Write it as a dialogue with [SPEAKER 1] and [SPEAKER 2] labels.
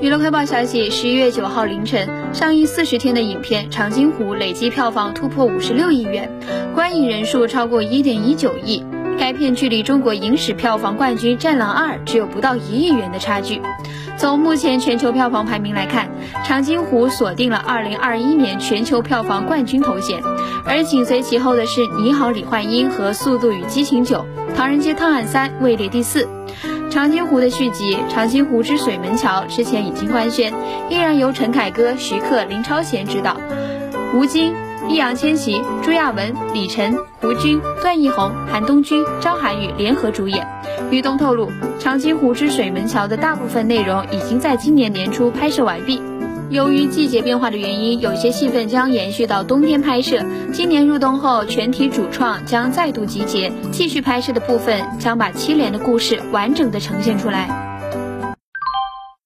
[SPEAKER 1] 娱乐快报消息：十一月九号凌晨，上映四十天的影片《长津湖》累计票房突破五十六亿元，观影人数超过一点一九亿。该片距离中国影史票房冠军《战狼二》只有不到一亿元的差距。从目前全球票房排名来看，《长津湖》锁定了二零二一年全球票房冠军头衔，而紧随其后的是《你好，李焕英》和《速度与激情九》，《唐人街探案三》位列第四。长津湖的续集《长津湖之水门桥》之前已经官宣，依然由陈凯歌、徐克、林超贤执导，吴京、易烊千玺、朱亚文、李晨、胡军、段奕宏、韩东君、张涵予联合主演。于东透露，《长津湖之水门桥》的大部分内容已经在今年年初拍摄完毕。由于季节变化的原因，有些戏份将延续到冬天拍摄。今年入冬后，全体主创将再度集结，继续拍摄的部分将把七连的故事完整的呈现出来。